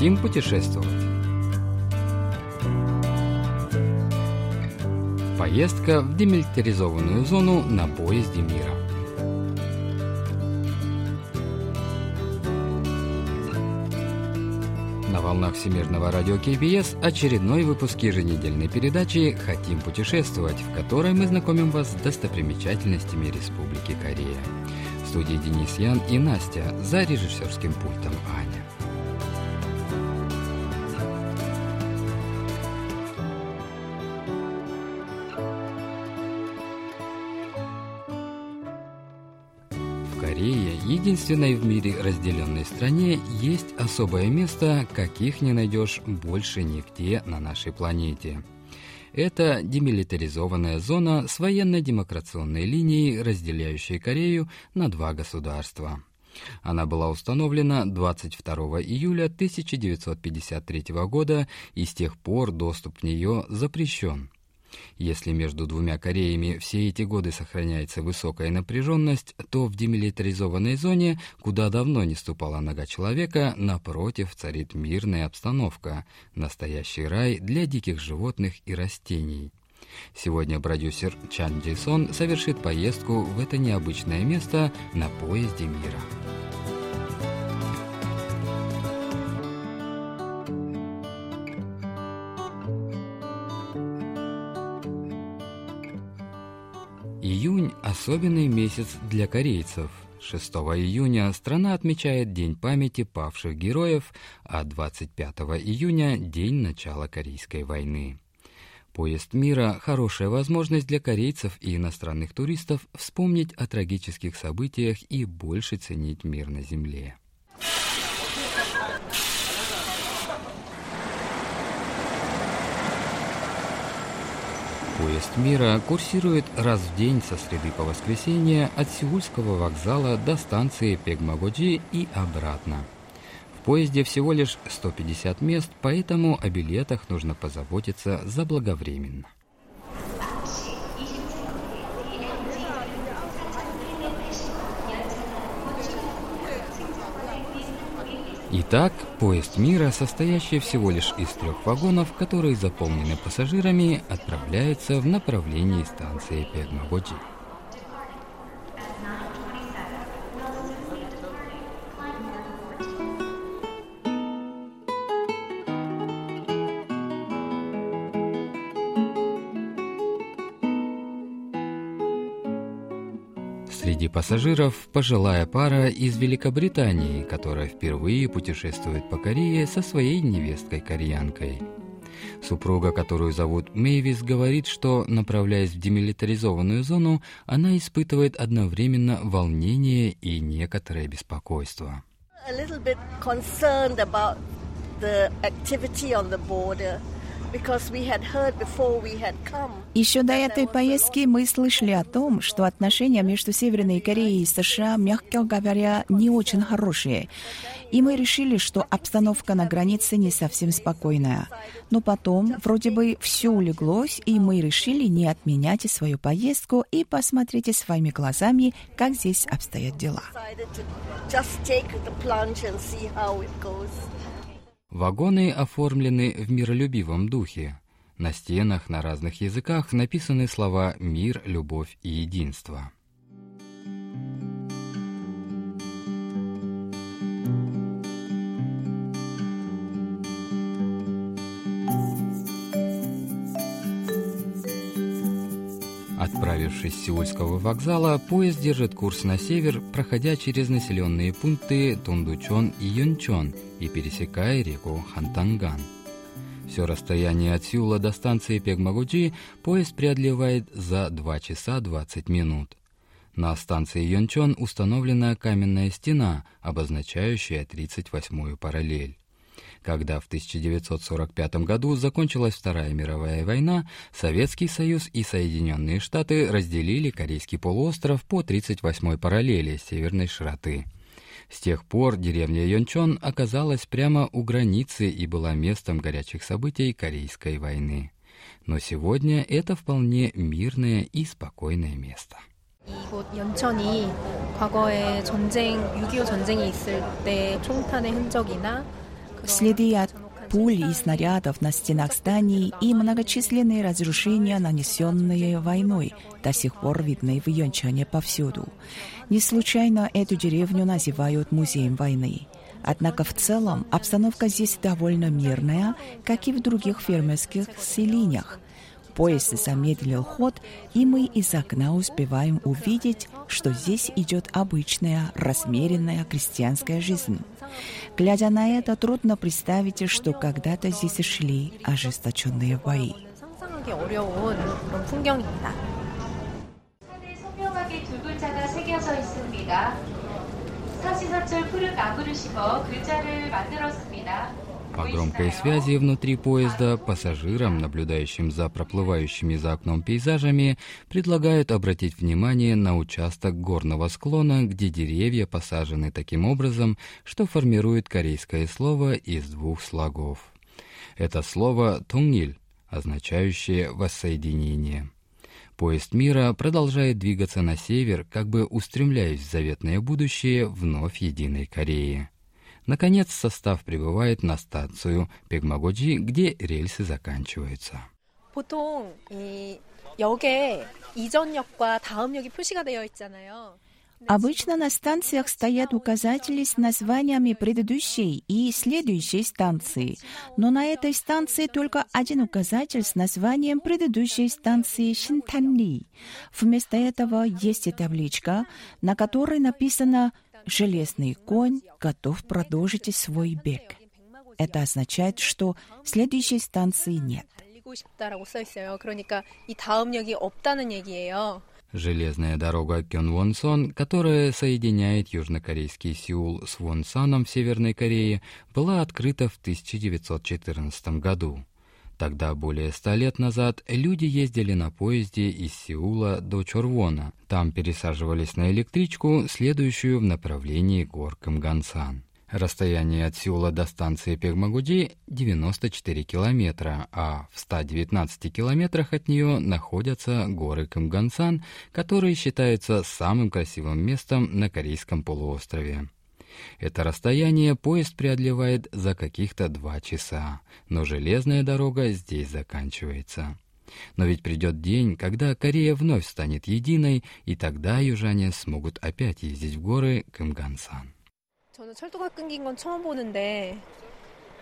Хотим путешествовать. Поездка в демилитаризованную зону на поезде мира. На волнах Всемирного радио КБС очередной выпуск еженедельной передачи «Хотим путешествовать», в которой мы знакомим вас с достопримечательностями Республики Корея. В студии Денис Ян и Настя, за режиссерским пультом Аня. Единственной в мире разделенной стране, есть особое место, каких не найдешь больше нигде на нашей планете. Это демилитаризованная зона с военно-демократионной линией, разделяющей Корею на два государства. Она была установлена 22 июля 1953 года, и с тех пор доступ в нее запрещен. Если между двумя Кореями все эти годы сохраняется высокая напряженность, то в демилитаризованной зоне, куда давно не ступала нога человека, напротив царит мирная обстановка, настоящий рай для диких животных и растений. Сегодня продюсер Чан Джейсон совершит поездку в это необычное место на поезде мира. Июнь – особенный месяц для корейцев. 6 июня страна отмечает День памяти павших героев, а 25 июня – День начала Корейской войны. Поезд мира – хорошая возможность для корейцев и иностранных туристов вспомнить о трагических событиях и больше ценить мир на земле. Поезд мира курсирует раз в день со среды по воскресенье от Сеульского вокзала до станции Пегмагоджи и обратно. В поезде всего лишь 150 мест, поэтому о билетах нужно позаботиться заблаговременно. Итак, поезд мира, состоящий всего лишь из трех вагонов, которые заполнены пассажирами, отправляется в направлении станции Пегмагоджи. Пассажиров пожилая пара из Великобритании, которая впервые путешествует по Корее со своей невесткой-кореянкой. Супруга, которую зовут Мэйвис, говорит, что, направляясь в демилитаризованную зону, она испытывает одновременно волнение и некоторое беспокойство. A. Еще до этой поездки мы слышали о том, что отношения между Северной Кореей и США, мягко говоря, не очень хорошие. И мы решили, что обстановка на границе не совсем спокойная. Но потом вроде бы все улеглось, и мы решили не отменять свою поездку и посмотреть своими глазами, как здесь обстоят дела. Вагоны оформлены в миролюбивом духе. На стенах на разных языках написаны слова «мир», «любовь» и «единство». Отправившись с Сеульского вокзала, поезд держит курс на север, проходя через населенные пункты Тундучон и Юнчон и пересекая реку Хантанган. Все расстояние от Сеула до станции Пегмагуджи поезд преодолевает за 2 часа 20 минут. На станции Йончон установлена каменная стена, обозначающая 38-ю параллель. Когда в 1945 году закончилась Вторая мировая война, Советский Союз и Соединенные Штаты разделили Корейский полуостров по 38-й параллели северной широты. С тех пор деревня Йончон оказалась прямо у границы и была местом горячих событий Корейской войны. Но сегодня это вполне мирное и спокойное место. 이곳 연천이 과거에 전쟁, 6.25 전쟁이 있을 때 총탄의 흔적이나 следы от пуль и снарядов на стенах зданий и многочисленные разрушения, нанесенные войной, до сих пор видны в Йончане повсюду. Не случайно эту деревню называют музеем войны. Однако в целом обстановка здесь довольно мирная, как и в других фермерских селениях. Поезд замедлил ход, и мы из окна успеваем увидеть, что здесь идет обычная, размеренная крестьянская жизнь. Глядя на это, трудно представить, что когда-то здесь шли ожесточенные бои. 상상하기 어려운 그런 풍경입니다. 산에 성명하게 두 글자가 새겨져 있습니다. 사시사철 푸른 나무를 심어 글자를 만들었습니다. по громкой связи внутри поезда пассажирам, наблюдающим за проплывающими за окном пейзажами, предлагают обратить внимание на участок горного склона, где деревья посажены таким образом, что формирует корейское слово из двух слогов. Это слово «тунгиль», означающее «воссоединение». Поезд мира продолжает двигаться на север, как бы устремляясь в заветное будущее вновь единой Кореи. Наконец, состав прибывает на станцию Пегмагоджи, где рельсы заканчиваются. 보통 이 역에 이전역과 다음역이 표시가 되어 있잖아요. Обычно на станциях стоят указатели с названиями предыдущей и следующей станции, но на этой станции только один указатель с названием предыдущей станции Шинтанли. Вместо этого есть и табличка, на которой написано железный конь готов продолжить свой бег. Это означает, что следующей станции нет. Железная дорога Кён-Вонсон, которая соединяет южнокорейский Сеул с Вонсаном в Северной Корее, была открыта в 1914 году. Тогда, более ста лет назад, люди ездили на поезде из Сеула до Чорвона. Там пересаживались на электричку, следующую в направлении гор Кымгансан. Расстояние от Сеула до станции Пегмагуди 94 километра, а в 119 километрах от нее находятся горы Кымгансан, которые считаются самым красивым местом на Корейском полуострове. Это расстояние поезд преодолевает за каких-то два часа, но железная дорога здесь заканчивается. Но ведь придет день, когда Корея вновь станет единой, и тогда южане смогут опять ездить в горы Кымгансан. 저는 철도가 끊긴 건 처음 보는데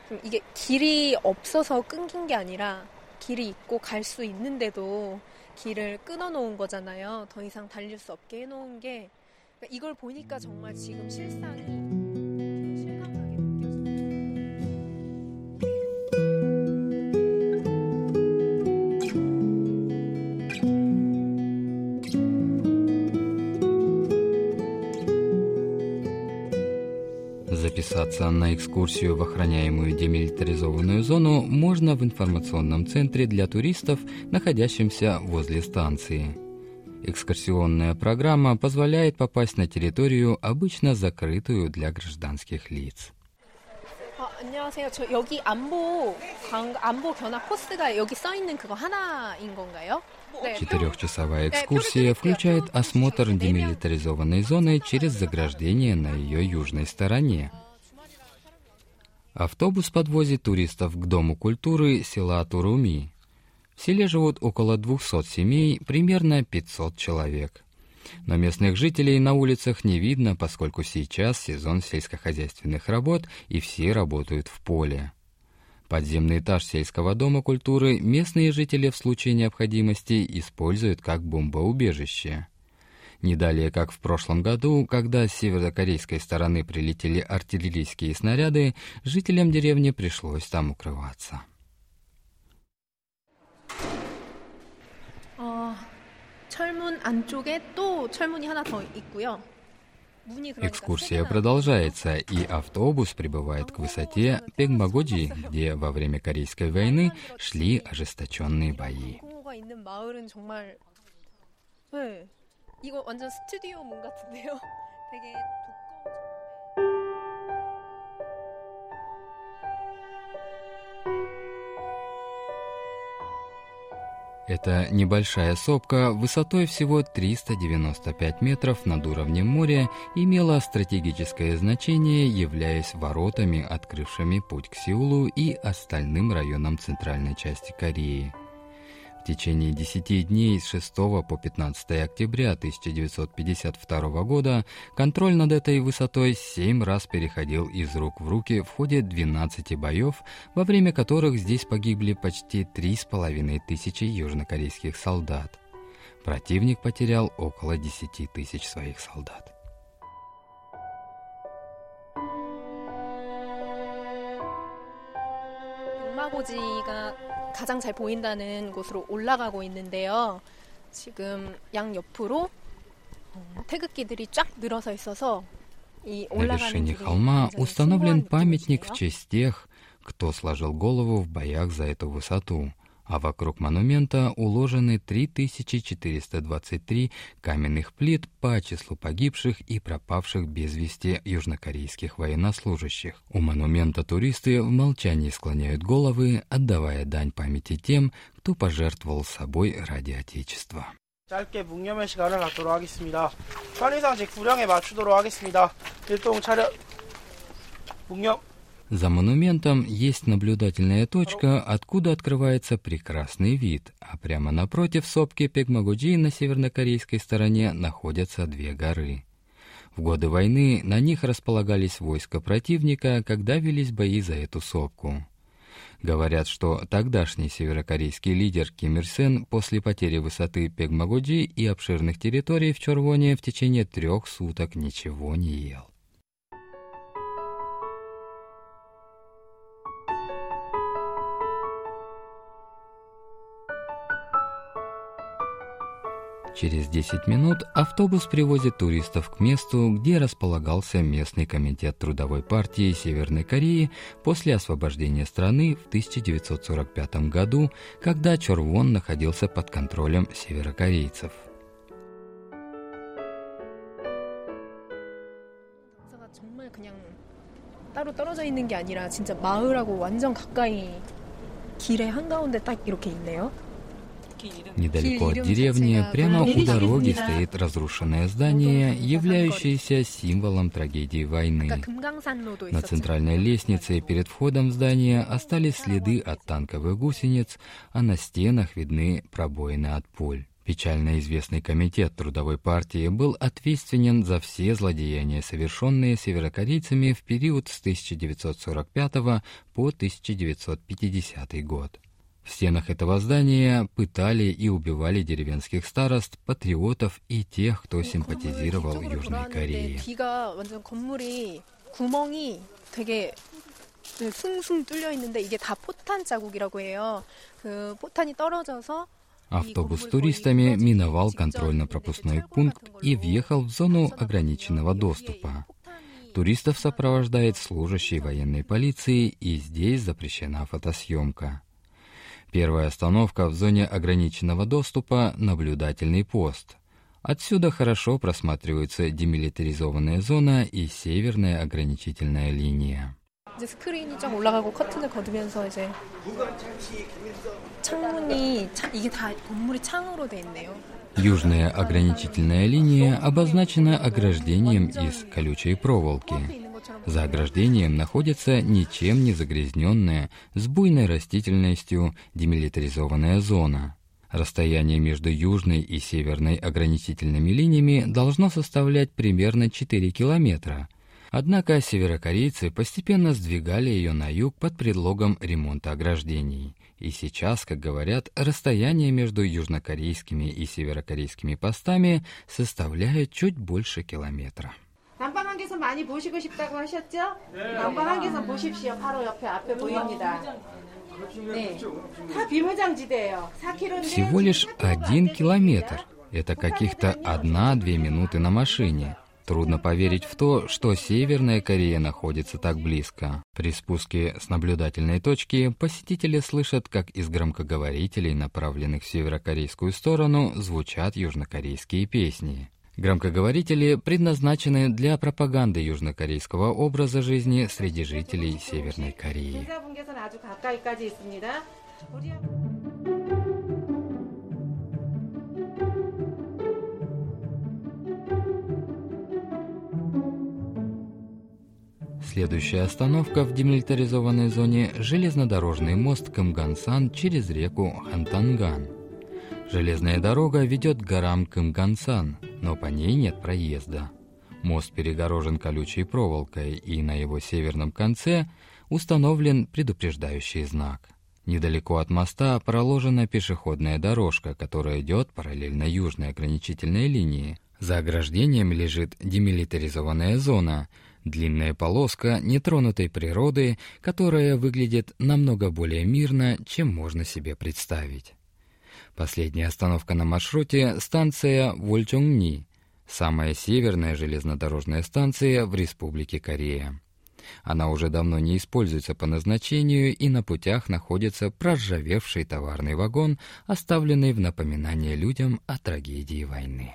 좀 이게 길이 없어서 끊긴 게 아니라 길이 있고 갈 수 있는데도 길을 끊어 놓은 거잖아요. 더 이상 달릴 수 없게 해 놓은 게 그러니까 이걸 보니까 정말 지금 실상이 Записаться на экскурсию в охраняемую демилитаризованную зону можно в информационном центре для туристов, находящемся возле станции. Экскурсионная программа позволяет попасть на территорию, обычно закрытую для гражданских лиц. 아, 안녕하세요. 저 여기 안보 관, 안보 견학 코스가 여기 써 있는 그거 하나인 건가요? 네. Четырехчасовая экскурсия включает осмотр демилитаризованной зоны через заграждение на ее южной стороне. Автобус подвозит туристов к Дому культуры села Туруми. В селе живут около 200 семей, примерно 500 человек. Но местных жителей на улицах не видно, поскольку сейчас сезон сельскохозяйственных работ и все работают в поле. Подземный этаж сельского дома культуры местные жители в случае необходимости используют как бомбоубежище. Не далее, как в прошлом году, когда с северокорейской стороны прилетели артиллерийские снаряды, жителям деревни пришлось там укрываться. Экскурсия продолжается, и автобус прибывает к высоте Пегмагоджи, где во время Корейской войны шли ожесточенные бои. 공호가 있는 마을은 정말 네. 이거 완전 스튜디오 문 같은데요. 되게 두꺼운 Это небольшая сопка высотой всего 395 метров над уровнем моря имела стратегическое значение, являясь воротами, открывшими путь к Сеулу и остальным районам центральной части Кореи течение 10 дней с 6 по 15 октября 1952 года контроль над этой высотой семь раз переходил из рук в руки в ходе 12 боев, во время которых здесь погибли почти 3,5 тысячи южнокорейских солдат. Противник потерял около 10 тысяч своих солдат. 마고지가 가장 잘 보인다는 곳으로 올라가고 있는데요. 지금 양 옆으로 태극기들이 쫙 늘어서 있어서 На вершине холма установлен памятник в честь тех, кто сложил голову в боях за эту высоту а вокруг монумента уложены 3423 каменных плит по числу погибших и пропавших без вести южнокорейских военнослужащих. У монумента туристы в молчании склоняют головы, отдавая дань памяти тем, кто пожертвовал собой ради Отечества. 짧게 묵념의 시간을 갖도록 하겠습니다. 편의상 제 구령에 맞추도록 하겠습니다. 일동 차렷 묵념 за монументом есть наблюдательная точка, откуда открывается прекрасный вид, а прямо напротив сопки Пегмагуджи на севернокорейской стороне находятся две горы. В годы войны на них располагались войска противника, когда велись бои за эту сопку. Говорят, что тогдашний северокорейский лидер Ким Ир Сен после потери высоты Пегмагуджи и обширных территорий в Чорвоне в течение трех суток ничего не ел. Через 10 минут автобус привозит туристов к месту, где располагался местный комитет Трудовой партии Северной Кореи после освобождения страны в 1945 году, когда Чорвон находился под контролем северокорейцев. 따로 떨어져 있는 게 아니라 진짜 마을하고 완전 가까이 길의 한가운데 딱 이렇게 있네요. Недалеко от деревни, прямо у дороги, стоит разрушенное здание, являющееся символом трагедии войны. На центральной лестнице перед входом в здание остались следы от танковых гусениц, а на стенах видны пробоины от пуль. Печально известный комитет Трудовой партии был ответственен за все злодеяния, совершенные северокорейцами в период с 1945 по 1950 год. В стенах этого здания пытали и убивали деревенских старост, патриотов и тех, кто симпатизировал Южной Корее. 숭숭 뚫려 있는데 이게 다 포탄 자국이라고 해요. 그 포탄이 떨어져서 Автобус с туристами миновал контрольно-пропускной пункт и въехал в зону ограниченного доступа. Туристов сопровождает служащий военной полиции, и здесь запрещена фотосъемка. Первая остановка в зоне ограниченного доступа — наблюдательный пост. Отсюда хорошо просматриваются демилитаризованная зона и северная ограничительная линия. 이제 스크린이 쫙 올라가고 커튼을 거두면서 이제 창문이 이게 다 건물이 창으로 돼 있네요. Южная ограничительная линия обозначена ограждением из колючей проволоки. За ограждением находится ничем не загрязненная, с буйной растительностью демилитаризованная зона. Расстояние между южной и северной ограничительными линиями должно составлять примерно 4 километра. Однако северокорейцы постепенно сдвигали ее на юг под предлогом ремонта ограждений. И сейчас, как говорят, расстояние между южнокорейскими и северокорейскими постами составляет чуть больше километра. 난방 한계선 많이 보시고 싶다고 하셨죠? 네. 난방 한계선 보십시오. 바로 옆에 앞에 보입니다. 네. 다 비무장지대예요. 4km. Всего лишь один километр. Это каких-то одна-две минуты на машине. Трудно поверить в то, что Северная Корея находится так близко. При спуске с наблюдательной точки посетители слышат, как из громкоговорителей, направленных в северокорейскую сторону, звучат южнокорейские песни. Громкоговорители предназначены для пропаганды южнокорейского образа жизни среди жителей Северной Кореи. Следующая остановка в демилитаризованной зоне – железнодорожный мост Кымгансан через реку Хантанган. Железная дорога ведет к горам Кымгансан. – но по ней нет проезда. Мост перегорожен колючей проволокой, и на его северном конце установлен предупреждающий знак. Недалеко от моста проложена пешеходная дорожка, которая идет параллельно южной ограничительной линии. За ограждением лежит демилитаризованная зона, длинная полоска нетронутой природы, которая выглядит намного более мирно, чем можно себе представить. Последняя остановка на маршруте – станция Вольчонгни, самая северная железнодорожная станция в Республике Корея. Она уже давно не используется по назначению, и на путях находится проржавевший товарный вагон, оставленный в напоминание людям о трагедии войны.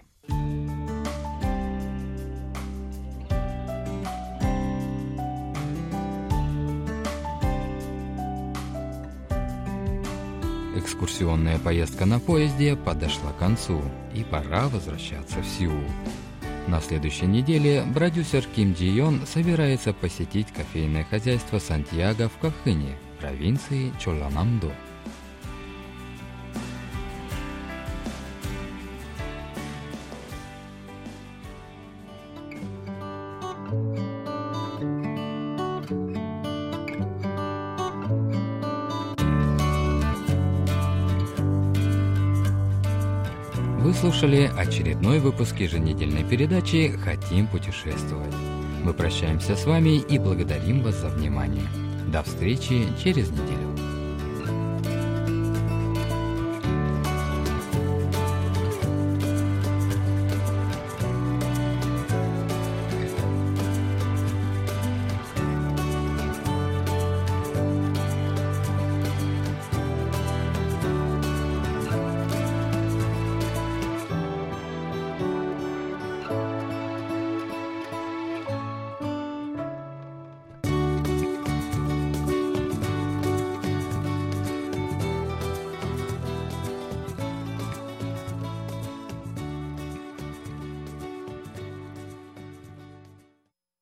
Экскурсионная поездка на поезде подошла к концу, и пора возвращаться в Сеул. На следующей неделе продюсер Ким Джи Йон собирается посетить кофейное хозяйство Сантьяго в Кахыне, провинции Чоланамдо. Слушали очередной выпуск еженедельной передачи «Хотим путешествовать». Мы прощаемся с вами и благодарим вас за внимание. До встречи через неделю.